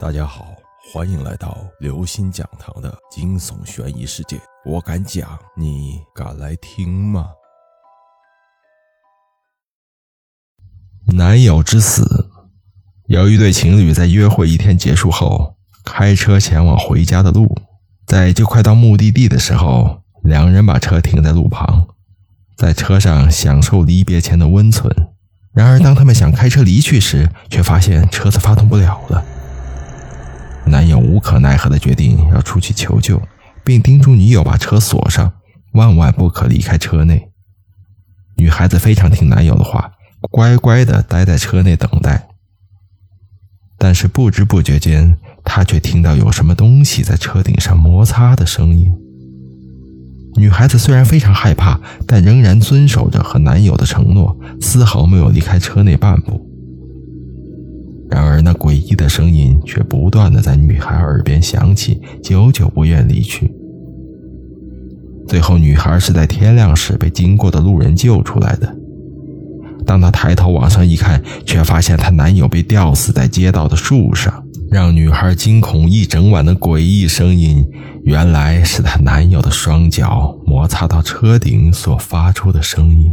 大家好，欢迎来到刘星讲堂的惊悚悬疑世界。我敢讲，你敢来听吗？男友之死。有一对情侣在约会一天结束后，开车前往回家的路，在就快到目的地的时候，两人把车停在路旁，在车上享受离别前的温存。然而，当他们想开车离去时，却发现车子发动不了了。无可奈何的决定要出去求救，并叮嘱女友把车锁上，万万不可离开车内。女孩子非常听男友的话，乖乖的待在车内等待。但是不知不觉间，她却听到有什么东西在车顶上摩擦的声音。女孩子虽然非常害怕，但仍然遵守着和男友的承诺，丝毫没有离开车内半步。然而，那诡异的声音却不断的在女孩耳边响起，久久不愿离去。最后，女孩是在天亮时被经过的路人救出来的。当她抬头往上一看，却发现她男友被吊死在街道的树上。让女孩惊恐一整晚的诡异声音，原来是她男友的双脚摩擦到车顶所发出的声音。